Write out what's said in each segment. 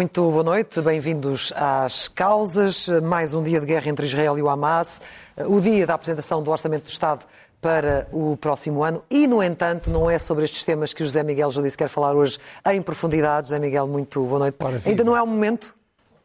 Muito boa noite, bem-vindos às causas. Mais um dia de guerra entre Israel e o Hamas, o dia da apresentação do Orçamento do Estado para o próximo ano e, no entanto, não é sobre estes temas que o José Miguel já disse quer falar hoje em profundidade. José Miguel, muito boa noite. Ora, Ainda não é o momento?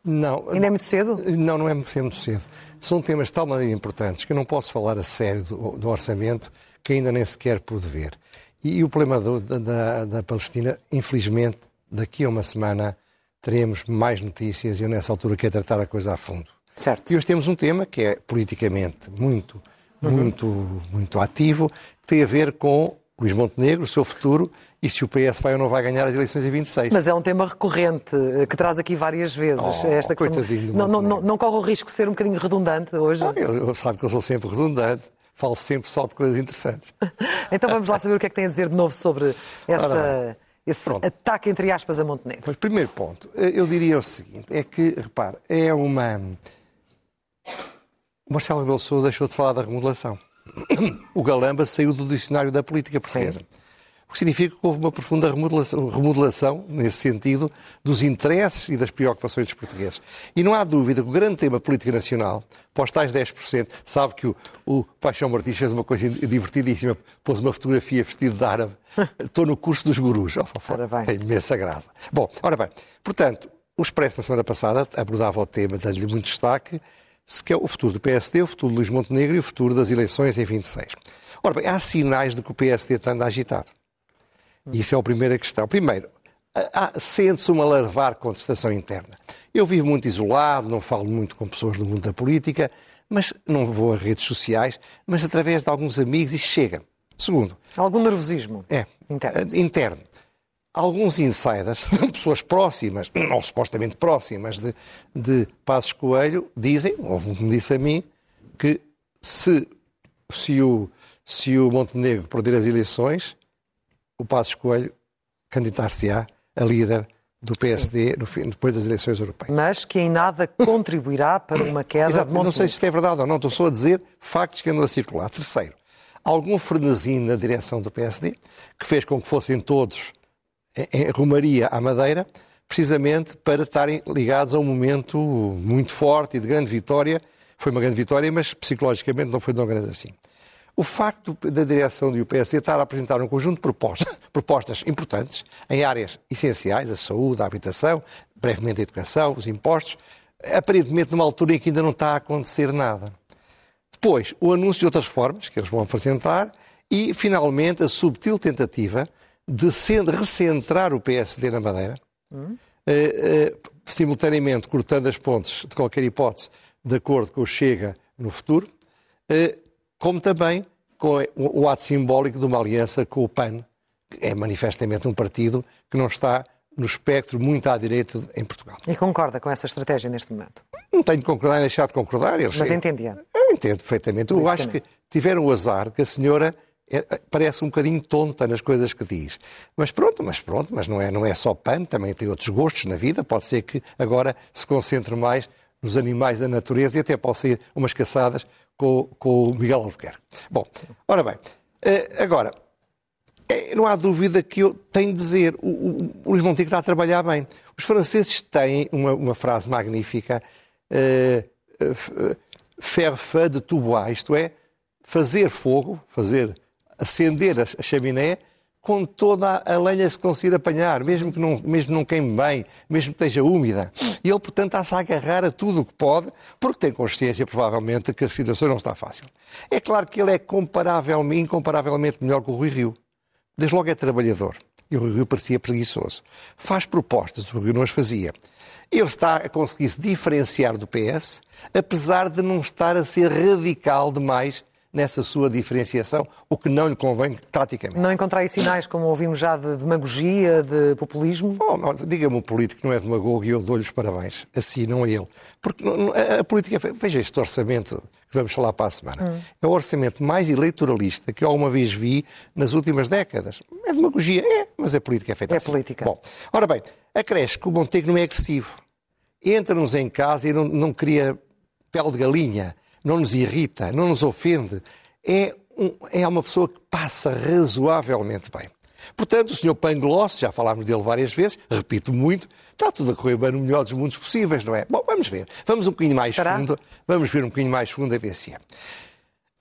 Não. Ainda é muito cedo? Não, não é muito cedo. São temas de tal maneira importantes que eu não posso falar a sério do, do orçamento que ainda nem sequer pude ver. E, e o problema do, da, da Palestina, infelizmente, daqui a uma semana teremos mais notícias e eu nessa altura quero tratar a coisa a fundo. Certo. E hoje temos um tema que é politicamente muito, Uhum. muito, muito ativo, que tem a ver com Luís Montenegro, o seu futuro e se o PS vai ou não vai ganhar as eleições em 26. Mas é um tema recorrente eh, que traz aqui várias vezes Oh, esta questão. Não, não, não, não corre o risco de ser um bocadinho redundante hoje? Eu, eu sabe que eu sou sempre redundante, falo sempre só de coisas interessantes. Então vamos lá saber o que é que tem a dizer de novo sobre essa, esse pronto. ataque, entre aspas, a Montenegro. Mas primeiro ponto, eh, eu diria o seguinte, é que, repare, é uma... O Marcelo Rebelo Sousa deixou de falar da remodelação. O Galamba saiu do dicionário da política portuguesa. O que significa que houve uma profunda remodelação, remodelação, nesse sentido, dos interesses e das preocupações dos portugueses. E não há dúvida que o grande tema política nacional, os tais 10%, sabe que o, o Paixão Martins fez uma coisa divertidíssima, pôs uma fotografia vestido de árabe. Estou no curso dos gurus. Oh. Tem imensa graça. Bom, ora bem, portanto, o Expresso, na semana passada, abordava o tema, dando-lhe muito destaque, se que é o futuro do PSD, o futuro de Luís Montenegro e o futuro das eleições em 26. Ora bem, há sinais de que o PSD está andando agitado. Isso é a primeira questão. Primeiro, sente-se uma larvar contestação interna. Eu vivo muito isolado, não falo muito com pessoas do mundo da política, mas não vou a redes sociais, mas através de alguns amigos e chega. Segundo, Algum nervosismo é interno. eh, interno. Alguns insiders, pessoas próximas, ou supostamente próximas de, de Passos Coelho, dizem, um que me disse a mim, que se, se, o, se o Montenegro perder as eleições, o Passos Coelho candidatar-se-á a líder do PSD no fim- depois das eleições europeias. Mas que em nada contribuirá para uma queda Exato, de não sei Montenegro. se isto é verdade ou não, estou só a dizer factos que andam a circular. Terceiro, algum frenesim na direção do PSD, que fez com que fossem todos em rumaria à Madeira, precisamente para estarem ligados a um momento muito forte e de grande vitória. Foi uma grande vitória, mas psicologicamente não foi tão grande assim. O facto da direção do PSD estar a apresentar um conjunto de propostas, propostas importantes em áreas essenciais, a saúde, a habitação, brevemente a educação, os impostos, aparentemente numa altura em que ainda não está a acontecer nada. Depois, o anúncio de outras reformas que eles vão apresentar e, finalmente, a subtil tentativa de cen- recentrar o PSD na Madeira, eh, eh, simultaneamente cortando as pontes de qualquer hipótese de acordo com o Chega no futuro, eh, como também com o, ato simbólico de uma aliança com o PAN, que é manifestamente um partido que não está no espectro muito à direita em Portugal. E concorda com essa estratégia neste momento. Não tenho de concordar nem deixar de concordar. Eles, Mas entendia. eu entendo perfeitamente. Eu acho que tiveram o azar que a senhora é- parece um bocadinho tonta nas coisas que diz. Mas pronto, mas pronto, mas não é, não é só PAN, também tem outros gostos na vida. Pode ser que agora se concentre mais nos animais da natureza e até possa ir umas caçadas com, com o Miguel Albuquerque. Bom, ora bem, eh, agora, é, não há dúvida que eu tenho de dizer, o, o, o Luís Montenegro está a trabalhar bem. Os franceses têm uma, uma frase magnífica, eh, eh, eh, faire feu de tout bois, isto é, fazer fogo, fazer acender a chaminé com toda a lenha se conseguir apanhar, mesmo que não, mesmo não queime bem, mesmo que esteja úmida. E ele, portanto, está-se a agarrar a tudo o que pode, porque tem consciência, provavelmente, que a situação não está fácil. É claro que ele é comparavelmente, incomparavelmente melhor que o Rui Rio. Desde logo é trabalhador. E o Rui Rio parecia preguiçoso. Faz propostas, o Rui não as fazia. Ele está a conseguir se diferenciar do PS, apesar de não estar a ser radical demais nessa sua diferenciação, o que não lhe convém taticamente. Não encontrai sinais, como ouvimos já, de demagogia, de populismo? Oh, Diga-me um político não é demagogo e eu dou-lhe os parabéns. Assim, não é ele. Porque a política, veja este orçamento que vamos falar para a semana, hum. é o orçamento mais eleitoralista que eu alguma vez vi nas últimas décadas. É demagogia? É, mas a política é feita é assim. É política. Bom, ora bem, acresce que o Montenegro não é agressivo. Entra-nos em casa e não, não cria pele de galinha não nos irrita, não nos ofende. É, um, é uma pessoa que passa razoavelmente bem. Portanto, o Sr. Pangloss, já falámos dele várias vezes, repito muito, está tudo a correr bem no melhor dos mundos possíveis, não é? Bom, vamos ver. Vamos um bocadinho mais Estará? fundo. Vamos ver um bocadinho mais fundo a ver se é.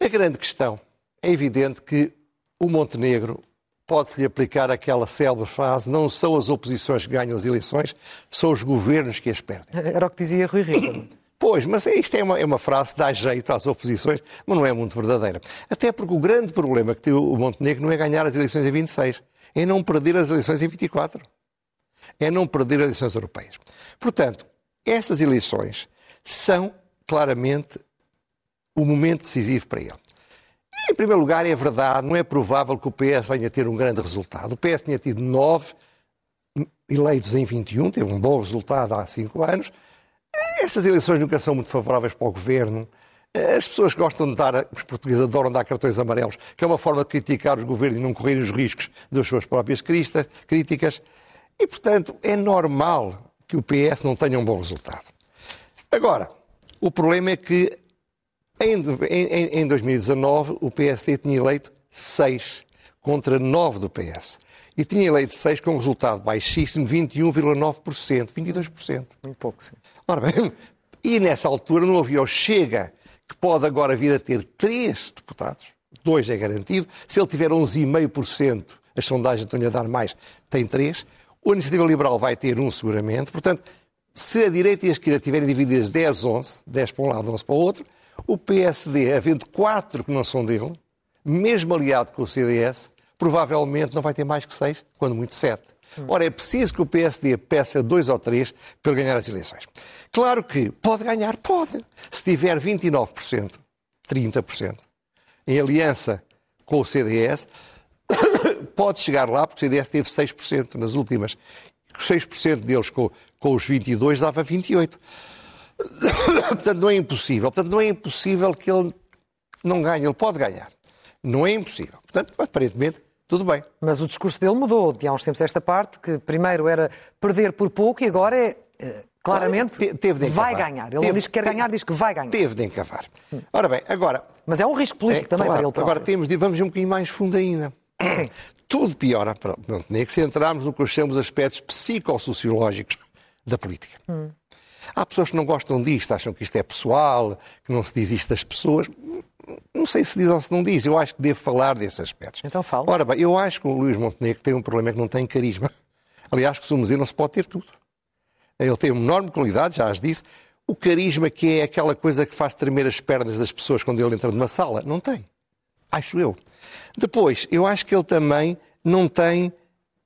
A grande questão é evidente que o Montenegro pode-se-lhe aplicar aquela célebre frase: não são as oposições que ganham as eleições, são os governos que as perdem. Era o que dizia Rui Rio. Pois, mas isto é uma, é uma frase que dá jeito às oposições, mas não é muito verdadeira. Até porque o grande problema que tem o Montenegro não é ganhar as eleições em 26, é não perder as eleições em 24. É não perder as eleições europeias. Portanto, essas eleições são claramente o momento decisivo para ele. Em primeiro lugar, é verdade, não é provável que o PS venha a ter um grande resultado. O PS tinha tido nove eleitos em 21, teve um bom resultado há cinco anos, estas eleições nunca são muito favoráveis para o governo. As pessoas gostam de dar, os portugueses adoram dar cartões amarelos, que é uma forma de criticar os governos e não correrem os riscos das suas próprias críticas. E, portanto, é normal que o PS não tenha um bom resultado. Agora, o problema é que em, em, em 2019 o PSD tinha eleito seis contra nove do PS e tinha eleito seis com um resultado baixíssimo, 21,9%, 22%. Muito pouco, sim. Ora bem, e nessa altura não havia o Chega, que pode agora vir a ter três deputados, dois é garantido, se ele tiver 11,5%, as sondagens estão-lhe a dar mais, tem três, a Iniciativa Liberal vai ter um seguramente, portanto, se a direita e a esquerda tiverem divididas 10, 11, 10 para um lado, 11 para o outro, o PSD, havendo quatro que não são dele, mesmo aliado com o CDS, provavelmente não vai ter mais que seis, quando muito sete. Ora, é preciso que o PSD peça dois ou três para ganhar as eleições. Claro que pode ganhar, pode. Se tiver 29%, 30% em aliança com o CDS, pode chegar lá, porque o CDS teve 6% nas últimas. 6% deles com, com os 22 dava 28%. Portanto, não é impossível. Portanto, não é impossível que ele não ganhe. Ele pode ganhar. Não é impossível. Portanto, aparentemente, tudo bem. Mas o discurso dele mudou de há uns tempos esta parte, que primeiro era perder por pouco e agora é. Eh, claramente, teve de vai ganhar. Ele teve, não diz que quer ganhar, diz que vai ganhar. Teve de encavar. Ora bem, agora. Mas é um risco político é, também claro, para ele próprio. Agora temos de vamos um bocadinho mais fundo ainda. Sim. Tudo piora para Montenegro se entrarmos no que eu chamo de aspectos psicossociológicos da política. Hum. Há pessoas que não gostam disto, acham que isto é pessoal, que não se diz isto das pessoas. Não sei se diz ou se não diz, eu acho que devo falar desses aspectos. Então fala. Ora bem, eu acho que o Luís Montenegro tem um problema que não tem carisma. Aliás, que dizer, não se pode ter tudo. Ele tem uma enorme qualidade, já as disse. O carisma que é aquela coisa que faz tremer as pernas das pessoas quando ele entra numa sala, não tem. Acho eu. Depois, eu acho que ele também não tem,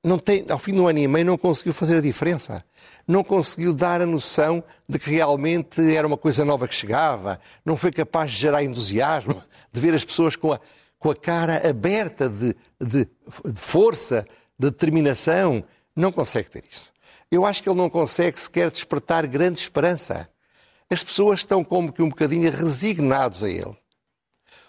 não tem, ao fim do ano e meio, não conseguiu fazer a diferença não conseguiu dar a noção de que realmente era uma coisa nova que chegava, não foi capaz de gerar entusiasmo, de ver as pessoas com a, com a cara aberta de, de, de força, de determinação. Não consegue ter isso. Eu acho que ele não consegue sequer despertar grande esperança. As pessoas estão como que um bocadinho resignados a ele.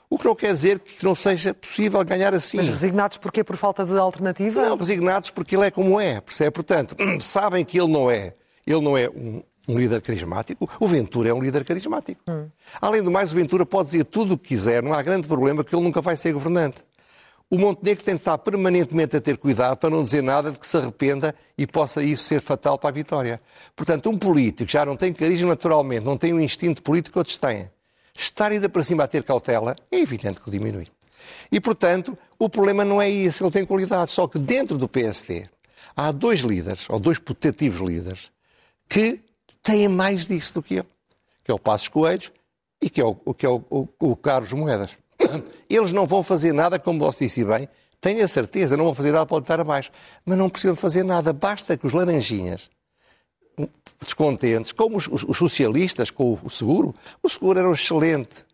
O que não quer dizer que não seja possível ganhar assim. Mas resignados porquê? Por falta de alternativa? Não, resignados porque ele é como é, percebe? Portanto, sabem que ele não é. Ele não é um, um líder carismático. O Ventura é um líder carismático. Hum. Além do mais, o Ventura pode dizer tudo o que quiser, não há grande problema, que ele nunca vai ser governante. O Montenegro tem de estar permanentemente a ter cuidado para não dizer nada de que se arrependa e possa isso ser fatal para a vitória. Portanto, um político já não tem carisma naturalmente, não tem um instinto político que outros têm, estar ainda para cima a ter cautela, é evidente que diminui. E, portanto, o problema não é isso, ele tem qualidade, só que dentro do PSD há dois líderes, ou dois putativos líderes, que têm mais disso do que ele, que é o Passos Coelhos e que é o, que é o, o, o Carlos Moedas. Eles não vão fazer nada, como você disse bem, tenho a certeza, não vão fazer nada para estar abaixo, mas não precisam fazer nada, basta que os laranjinhas descontentes, como os, os, os, socialistas com o seguro. O seguro era um excelente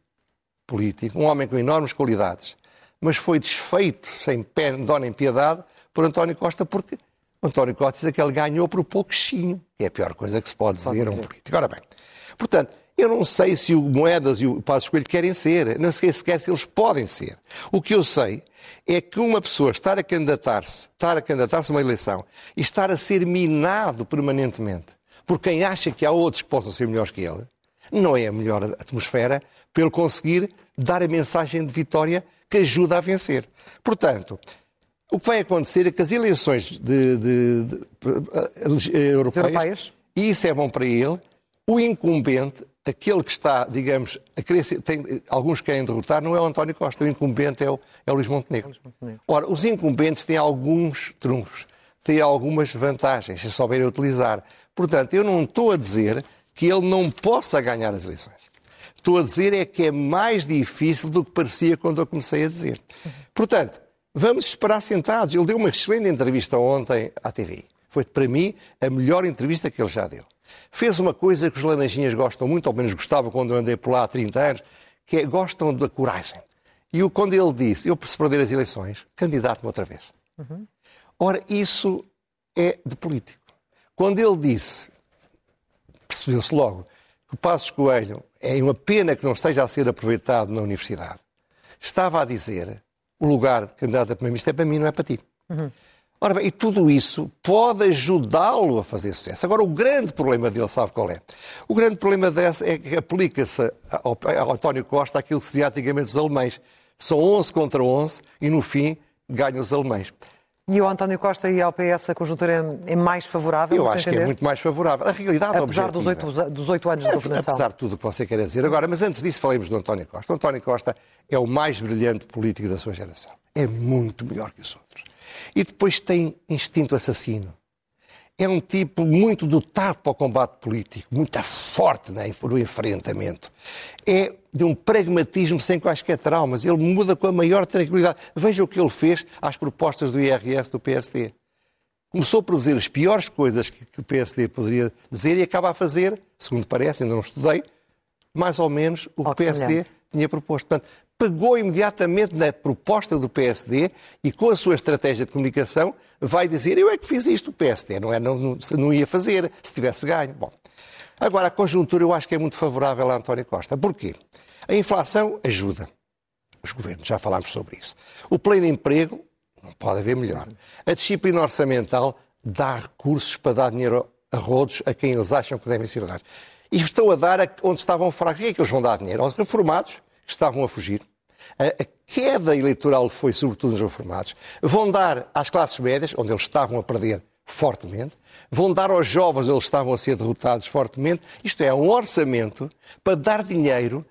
político, um homem com enormes qualidades, mas foi desfeito sem pé, dó nem piedade por António Costa porque António Costa diz que ele ganhou por pouquinho, que é a pior coisa que se pode, se dizer, a um político. Ora bem, portanto, eu não sei se o Moedas e o Passos Coelho querem ser, não sei sequer se eles podem ser. O que eu sei é que uma pessoa estar a candidatar-se, estar a candidatar-se a uma eleição e estar a ser minado permanentemente por quem acha que há outros que possam ser melhores que ele, não é a melhor atmosfera para ele conseguir dar a mensagem de vitória que ajuda a vencer. Portanto, o que vai acontecer é que as eleições de, de, de, de europeias, europeias, e isso é bom para ele, o incumbente, aquele que está, digamos, a querer ser, tem, alguns querem derrotar, não é o António Costa, o incumbente é o, é o Luís Montenegro. Luís Montenegro. Ora, os incumbentes têm alguns trunfos, têm algumas vantagens, se souberem utilizar. Portanto, eu não estou a dizer que ele não possa ganhar as eleições. Estou a dizer é que é mais difícil do que parecia quando eu comecei a dizer. Portanto, vamos esperar sentados. Ele deu uma excelente entrevista ontem à TV. Foi, para mim, a melhor entrevista que ele já deu. Fez uma coisa que os laranjinhas gostam muito, ou menos gostavam quando eu andei por lá há 30 anos, que é gostam da coragem. E o, quando ele disse, eu se perder as eleições, candidato-me outra vez. Uhum. Ora, isso é de político. Quando ele disse, percebeu-se logo, que o Passos Coelho é uma pena que não esteja a ser aproveitado na universidade, estava a dizer, o lugar de candidato a primeiro-ministro é para mim, não é para ti. Uhum. Ora bem, e tudo isso pode ajudá-lo a fazer sucesso. Agora, o grande problema dele, sabe qual é? O grande problema desse é que aplica-se ao, ao António Costa aquilo que se dizia antigamente os alemães. São 11 contra 11 e, no fim, ganham os alemães. E ao António Costa e ao PS a conjuntura é mais favorável? Eu acho entender? que é muito mais favorável. A realidade Apesar dos oito, dos oito anos de governação. Apesar de tudo o que você quer dizer. Agora, mas antes disso, falemos do António Costa. O António Costa é o mais brilhante político da sua geração. É muito melhor que os outros. E depois tem instinto assassino. É um tipo muito dotado para o combate político, muito forte né, no enfrentamento. É de um pragmatismo sem quaisquer traumas. Ele muda com a maior tranquilidade. Veja o que ele fez às propostas do IRS do PSD. Começou por dizer as piores coisas que o PSD poderia dizer e acaba a fazer, segundo parece, ainda não estudei, mais ou menos o que o PSD tinha proposto. Portanto, pegou imediatamente na proposta do PSD e com a sua estratégia de comunicação vai dizer eu é que fiz isto, o PSD não, é, não, não, não ia fazer se tivesse ganho. Bom, agora a conjuntura eu acho que é muito favorável a António Costa. Porquê? A inflação ajuda os governos, já falámos sobre isso. O pleno emprego não pode haver melhor. A disciplina orçamental dá recursos para dar dinheiro a rodos a quem eles acham que devem ser dados. E estão a dar onde estavam fracos. Quem é que eles vão dar dinheiro? Aos reformados, estavam a fugir. A queda eleitoral foi sobretudo nos reformados. Vão dar às classes médias, onde eles estavam a perder fortemente. Vão dar aos jovens, onde eles estavam a ser derrotados fortemente. Isto é, um orçamento para dar dinheiro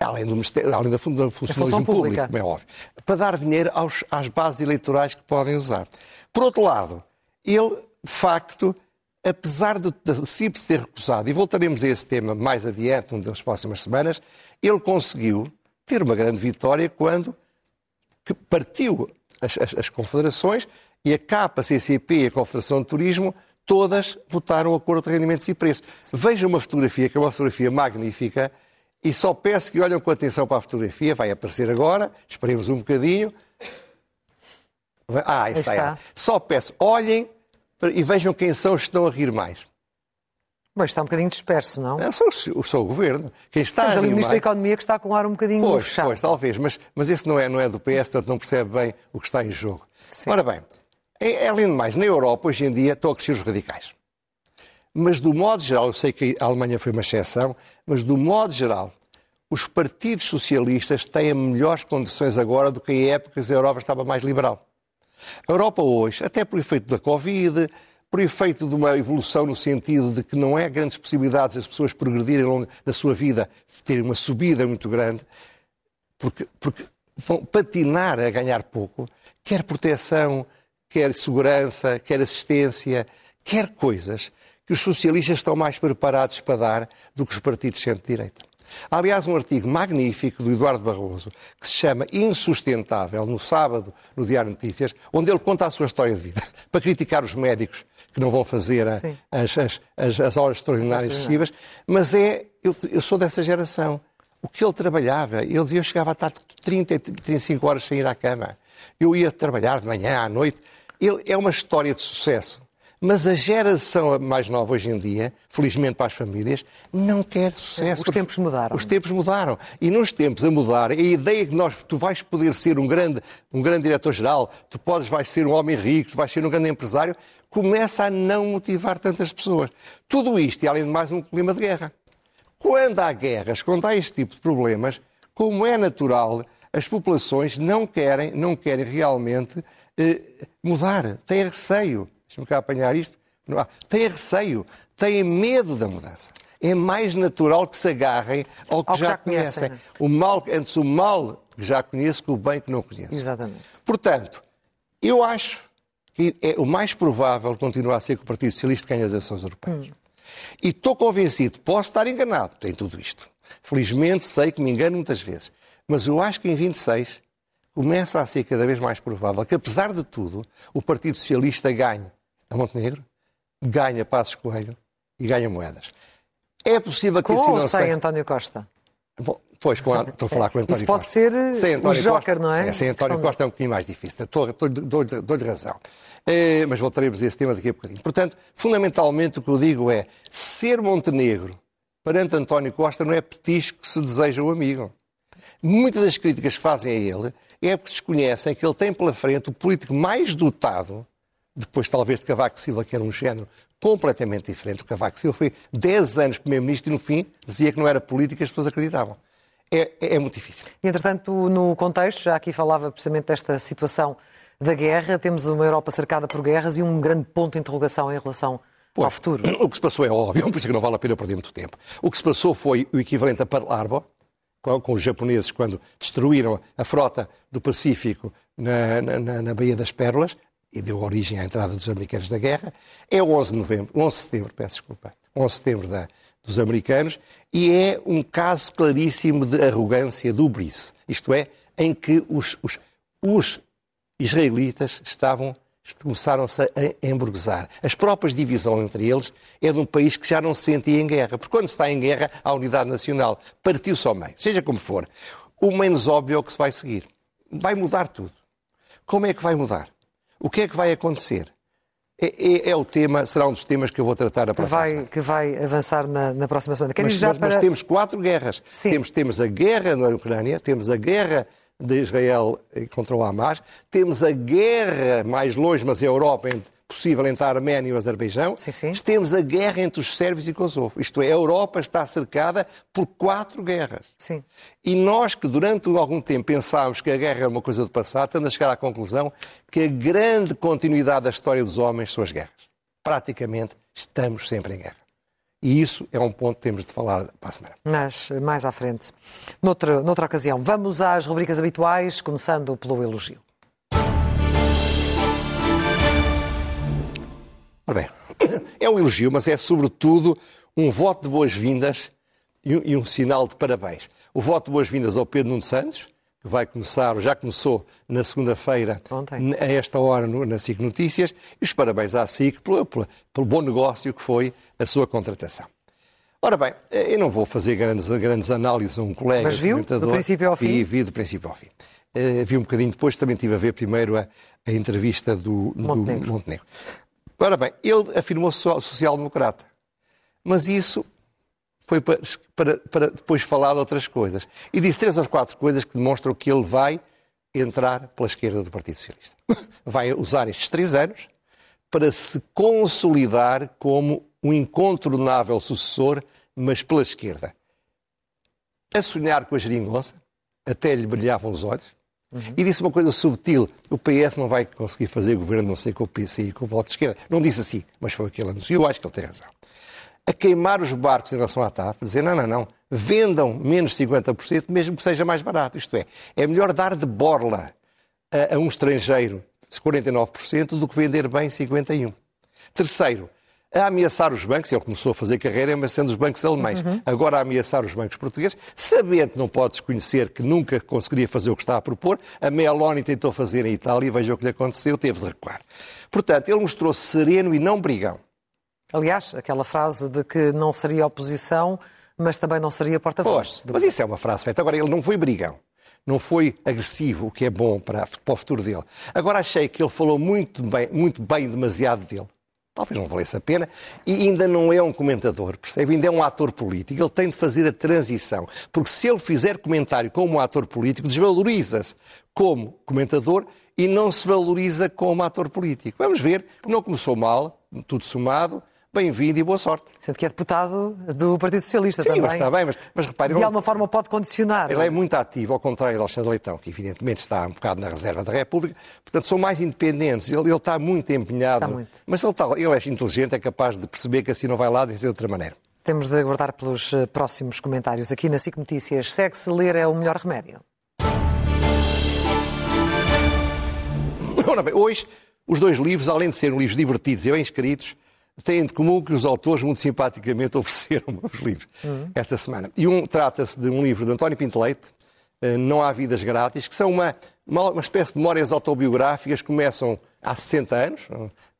além do, além do funcionalismo público, como é óbvio, para dar dinheiro aos, às bases eleitorais que podem usar. Por outro lado, ele, de facto, apesar de, de CIP ter recusado, e voltaremos a esse tema mais adiante, das próximas semanas, ele conseguiu ter uma grande vitória quando partiu as, as, as confederações e a CAP, a CCP e a Confederação de Turismo todas votaram o acordo de rendimentos e preços. Veja uma fotografia, que é uma fotografia magnífica, e só peço que olhem com atenção para a fotografia, vai aparecer agora, esperemos um bocadinho. Ah, está. está. Só peço, olhem e vejam quem são os que estão a rir mais. Mas está um bocadinho disperso, não? É só, só o governo. Quem está mas a ali o Ministro da Economia que está com um ar um bocadinho pois, fechado. Pois, talvez, mas, mas esse não é, não é do PS, portanto não percebe bem o que está em jogo. Sim. Ora bem, é, além de mais, na Europa hoje em dia estão a crescer os radicais. Mas do modo geral, eu sei que a Alemanha foi uma exceção, mas do modo geral, os partidos socialistas têm melhores condições agora do que em épocas a Europa estava mais liberal. A Europa hoje, até por efeito da Covid, por efeito de uma evolução no sentido de que não é grandes possibilidades as pessoas progredirem longo da sua vida, terem uma subida muito grande, porque, porque vão patinar a ganhar pouco, quer proteção, quer segurança, quer assistência, quer coisas que os socialistas estão mais preparados para dar do que os partidos de centro-direita. Há, aliás, um artigo magnífico do Eduardo Barroso que se chama Insustentável, no sábado, no Diário Notícias, onde ele conta a sua história de vida, para criticar os médicos que não vão fazer a, as, as, as, as, horas extraordinárias excessivas, mas é, eu, eu sou dessa geração. o que ele trabalhava. Ele dizia, eu chegava a estar 30, 35 horas sem ir à cama. Eu ia trabalhar de manhã à noite. Ele, é uma história de sucesso. Mas a geração mais nova hoje em dia, felizmente para as famílias, não quer sucesso. Os tempos mudaram. Os tempos mudaram. E nos tempos a mudar, a ideia que nós, tu vais poder ser um grande, um grande diretor-geral, tu podes, vais ser um homem rico, tu vais ser um grande empresário, começa a não motivar tantas pessoas. Tudo isto e, além de mais, um clima de guerra. Quando há guerras, quando há este tipo de problemas, como é natural, as populações não querem, não querem realmente eh, mudar, têm receio deixa-me cá apanhar isto, têm receio, têm medo da mudança. É mais natural que se agarrem ao que, ao já, que já, conhecem. conhecem. O mal, antes o mal que já conheço que o bem que não conheço. Exatamente. Portanto, eu acho que é o mais provável continuar a ser que o Partido Socialista ganhe as eleições europeias. Hum. E estou convencido, posso estar enganado, tem tudo isto. Felizmente sei que me engano muitas vezes. Mas eu acho que em 26 começa a ser cada vez mais provável que, apesar de tudo, o Partido Socialista ganhe a Montenegro, ganha Passos Coelho e ganha moedas. É possível que com assim não ou sem António Costa? Bom, pois, com a, estou a falar com António Isso pode Costa. ser sem o Joker, Costa, não é? é sem António Costa é um bocadinho mais difícil. Dou-lhe razão. É, mas voltaremos a esse tema daqui a bocadinho. Portanto, fundamentalmente o que eu digo é ser Montenegro perante António Costa não é petisco que se deseja o amigo. Muitas das críticas que fazem a ele é porque desconhecem que ele tem pela frente o político mais dotado depois talvez de Cavaco Silva, que era um género completamente diferente. O Cavaco Silva foi 10 anos Primeiro-Ministro e, no fim, dizia que não era política e as pessoas acreditavam. É, é, é, muito difícil. E, entretanto, no contexto, já aqui falava precisamente desta situação da guerra, temos uma Europa cercada por guerras e um grande ponto de interrogação em relação ao futuro. O que se passou é óbvio, por isso que não vale a pena perder muito tempo. O que se passou foi o equivalente a Pearl Harbor, com, com os japoneses quando destruíram a frota do Pacífico na, na, na Baía das Pérolas, e deu origem à entrada dos americanos na guerra, é o 11 de novembro, 11 de setembro, peço desculpa, 11 de setembro da, dos americanos, e é um caso claríssimo de arrogância do isto é, em que os, os, os israelitas estavam começaram-se a emburguesar. As próprias divisões entre eles é de um país que já não se sentia em guerra, porque quando se está em guerra, a unidade nacional partiu-se ao meio, seja como for. O menos óbvio é o que se vai seguir. Vai mudar tudo. Como é que vai mudar? O que é que vai acontecer? É, é, é, o tema, será um dos temas que eu vou tratar a próxima vai, semana. Que vai avançar na, na próxima semana. Mas, já mas, para... mas, temos quatro guerras. Temos, temos a guerra na Ucrânia, temos a guerra de Israel contra o Hamas, temos a guerra mais longe, mas a Europa possível entre a Arménia e o Azerbaijão, sim, sim. temos a guerra entre os sérvios e Kosovo. Isto é, a Europa está cercada por quatro guerras. Sim. E nós que durante algum tempo pensámos que a guerra era uma coisa do passado, estamos a chegar à conclusão que a grande continuidade da história dos homens são as guerras. Praticamente estamos sempre em guerra. E isso é um ponto que temos de falar para a semana. Mas mais à frente. Noutra, noutra ocasião, vamos às rubricas habituais, começando pelo elogio. Ora bem, é um elogio, mas é sobretudo um voto de boas-vindas e um sinal de parabéns. O voto de boas-vindas ao Pedro Nuno Santos, que vai começar, já começou na segunda-feira, a esta hora, na SIC Notícias, e os parabéns à SIC pelo, pelo, pelo, bom negócio que foi a sua contratação. Ora bem, eu não vou fazer grandes, grandes análises a um colega. Mas viu do princípio ao fim? Vi, vi do princípio ao fim. Uh, vi um bocadinho depois, também estive a ver primeiro a, a entrevista do Montenegro. Do Montenegro. Ora bem, ele afirmou-se social-democrata. Mas isso foi para, para, para, depois falar de outras coisas. E disse três ou quatro coisas que demonstram que ele vai entrar pela esquerda do Partido Socialista. Vai usar estes três anos para se consolidar como um incontornável sucessor, mas pela esquerda. A sonhar com a geringonça, até lhe brilhavam os olhos, Uhum. E disse uma coisa subtil: o PS não vai conseguir fazer governo, não sei com o PC e com o Bloco de Esquerda. Não disse assim, mas foi o que ele anunciou. Eu acho que ele tem razão. A queimar os barcos em relação à TAP, dizer não, não, não, vendam menos 50%, mesmo que seja mais barato. Isto é, é melhor dar de borla a, a um estrangeiro 49% do que vender bem 51%. Terceiro, a ameaçar os bancos, ele começou a fazer carreira ameaçando os bancos alemães, uhum. agora a ameaçar os bancos portugueses, sabendo que não pode desconhecer que nunca conseguiria fazer o que está a propor, a Meloni tentou fazer em Itália e veja o que lhe aconteceu, teve de recuar. Portanto, ele mostrou-se sereno e não brigão. Aliás, aquela frase de que não seria oposição mas também não seria porta-voz. Mas isso é uma frase feita. Agora, ele não foi brigão não foi agressivo, o que é bom para, para, o futuro dele. Agora achei que ele falou muito bem, muito bem demasiado dele. Talvez não valesse a pena. E ainda não é um comentador, percebe? Ainda é um ator político. Ele tem de fazer a transição. Porque se ele fizer comentário como um ator político, desvaloriza-se como comentador e não se valoriza como ator político. Vamos ver. Não começou mal, tudo somado bem-vindo e boa sorte. Sendo que é deputado do Partido Socialista Sim, também. mas está bem, mas, mas repare... De alguma forma pode condicionar. Ele é muito ativo, ao contrário de Alexandre Leitão, que evidentemente está um bocado na reserva da República, portanto são mais independentes, ele, ele está muito empenhado. Está muito. Mas ele, está, ele é inteligente, é capaz de perceber que assim não vai lá dizer de outra maneira. Temos de aguardar pelos eh, próximos comentários aqui na SIC Notícias. Segue-se ler é o melhor remédio. Ora bem, hoje os dois livros, além de serem livros divertidos e bem escritos, têm de comum que os autores muito simpaticamente ofereceram os livros uhum. esta semana. E um trata-se de um livro de António Pinto Leite, eh, Não Há Vidas Grátis, que são uma, uma, uma, espécie de memórias autobiográficas que começam há 60 anos,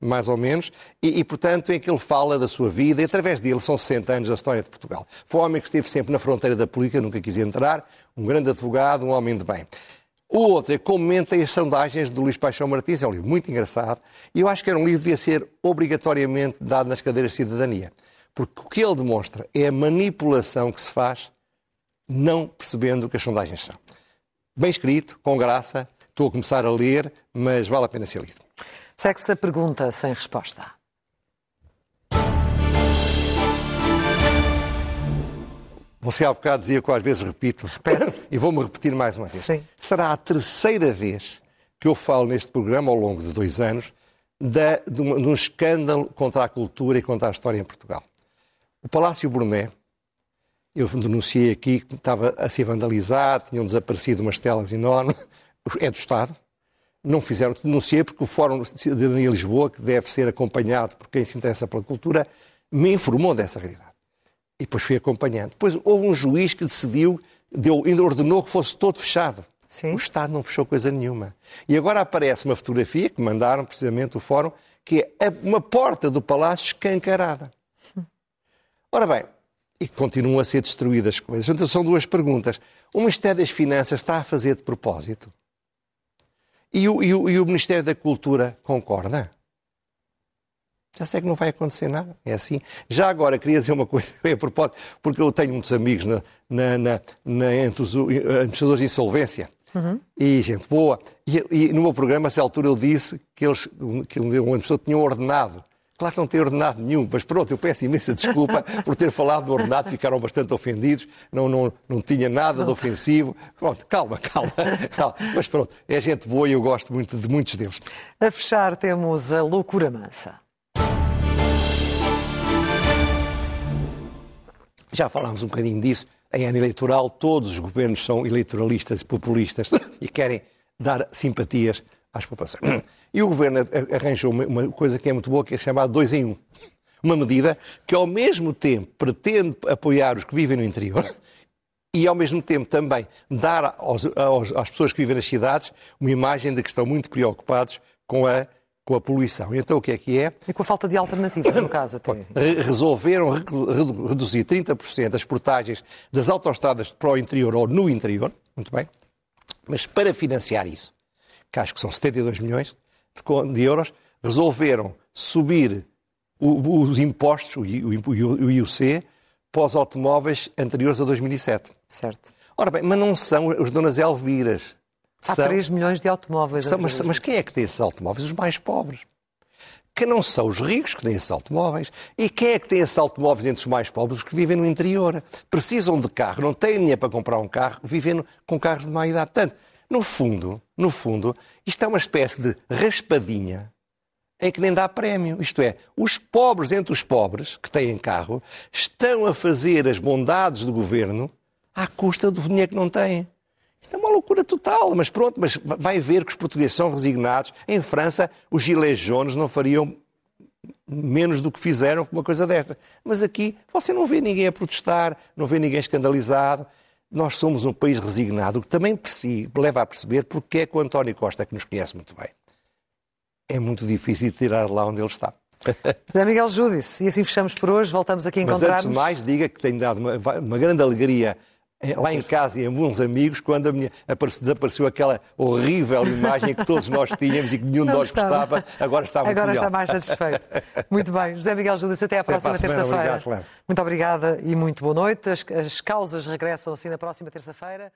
mais ou menos, e, e, portanto, em que ele fala da sua vida, e através dele são 60 anos da história de Portugal. Foi um homem que esteve sempre na fronteira da política, nunca quis entrar, um grande advogado, um homem de bem. O outro é Comenta as Sondagens de Luís Paixão Martins, é um livro muito engraçado, e eu acho que era um livro que devia ser obrigatoriamente dado nas cadeiras de cidadania. Porque o que ele demonstra é a manipulação que se faz não percebendo o que as sondagens são. Bem escrito, com graça, estou a começar a ler, mas vale a pena ser lido. Segue-se a pergunta sem resposta. Você há bocado dizia que eu às vezes repito. E vou-me repetir mais uma vez. Sim. Será a terceira vez que eu falo neste programa, ao longo de dois anos, de, de, uma, de um escândalo contra a cultura e contra a história em Portugal. O Palácio Brunet, eu denunciei aqui que estava a ser vandalizado, tinham desaparecido umas telas enormes, é do Estado. Não fizeram, denunciei porque o Fórum de Cidadania Lisboa, que deve ser acompanhado por quem se interessa pela cultura, me informou dessa realidade. E depois fui acompanhando. Depois houve um juiz que decidiu, deu, ainda ordenou que fosse todo fechado. Sim. O Estado não fechou coisa nenhuma. E agora aparece uma fotografia que mandaram precisamente o Fórum, que é uma porta do palácio escancarada. Ora bem, e continuam a ser destruídas coisas. Então são duas perguntas. O Ministério das Finanças está a fazer de propósito? E o, e o, e o Ministério da Cultura concorda? Já sei que não vai acontecer nada. É assim. Já agora, queria dizer uma coisa a propósito, porque eu tenho muitos amigos na, na, na, na entre os administradores de insolvência. Uhum. E gente boa. E, e, no meu programa, a essa altura, eu disse que eles, que uma pessoa tinha ordenado. Claro que não tem ordenado nenhum, mas pronto, eu peço imensa desculpa por ter falado do ordenado, ficaram bastante ofendidos, não, não, não tinha nada de ofensivo. Pronto, calma, calma, calma. Mas pronto, é gente boa e eu gosto muito de muitos deles. A fechar temos a loucura mansa. Já falámos um bocadinho disso. Em ano eleitoral, todos os governos são eleitoralistas e populistas e querem dar simpatias às populações. E o governo arranjou uma coisa que é muito boa, que é chamada dois em um. Uma medida que, ao mesmo tempo, pretende apoiar os que vivem no interior e, ao mesmo tempo, também dar aos, aos, às pessoas que vivem nas cidades uma imagem de que estão muito preocupados com a com a poluição. E então o que é que é? E com a falta de alternativas, no caso até. Resolveram reduzir 30% as portagens das autoestradas para o interior ou no interior, muito bem, mas para financiar isso, que acho que são 72 milhões de euros, resolveram subir os impostos, o IUC, para os automóveis anteriores a 2007. Certo. Ora bem, mas não são as donas Elviras, Há são, 3 milhões de automóveis. São, mas, mas, quem é que tem esses automóveis? Os mais pobres. Que não são os ricos que têm esses automóveis. E quem é que tem esses automóveis entre os mais pobres? Os que vivem no interior. Precisam de carro, não têm dinheiro para comprar um carro, vivem com carros de má idade. Portanto, no fundo, no fundo, isto é uma espécie de raspadinha em que nem dá prémio. Isto é, os pobres entre os pobres, que têm carro, estão a fazer as bondades do governo à custa do dinheiro que não têm. Isto é uma loucura total, mas pronto, mas vai ver que os portugueses são resignados. Em França, os gilets jaunes não fariam menos do que fizeram com uma coisa desta. Mas aqui você não vê ninguém a protestar, não vê ninguém escandalizado. Nós somos um país resignado, o que também leva a perceber porque é que o António Costa, que nos conhece muito bem, é muito difícil tirar lá onde ele está. José Miguel Júdice, e assim fechamos por hoje, voltamos aqui a encontrar-nos. Mas antes de mais, diga que tenho dado uma, uma grande alegria lá em casa e em bons amigos, quando minha, desapareceu aquela horrível imagem que todos nós tínhamos e que nenhum de nós gostava, agora está muito Agora melhor. está mais satisfeito. Muito bem. José Miguel Júdice, até à próxima terça-feira. Muito obrigada e muito boa noite. As, as causas regressam assim na próxima terça-feira.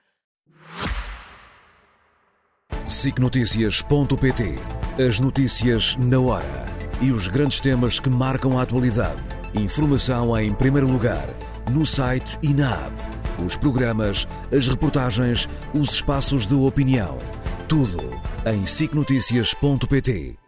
SICNotícias.pt As notícias na hora e os grandes temas que marcam a atualidade. Informação em primeiro lugar, no site e na app. Os programas, as reportagens, os espaços de opinião. Tudo em sicnoticias.pt.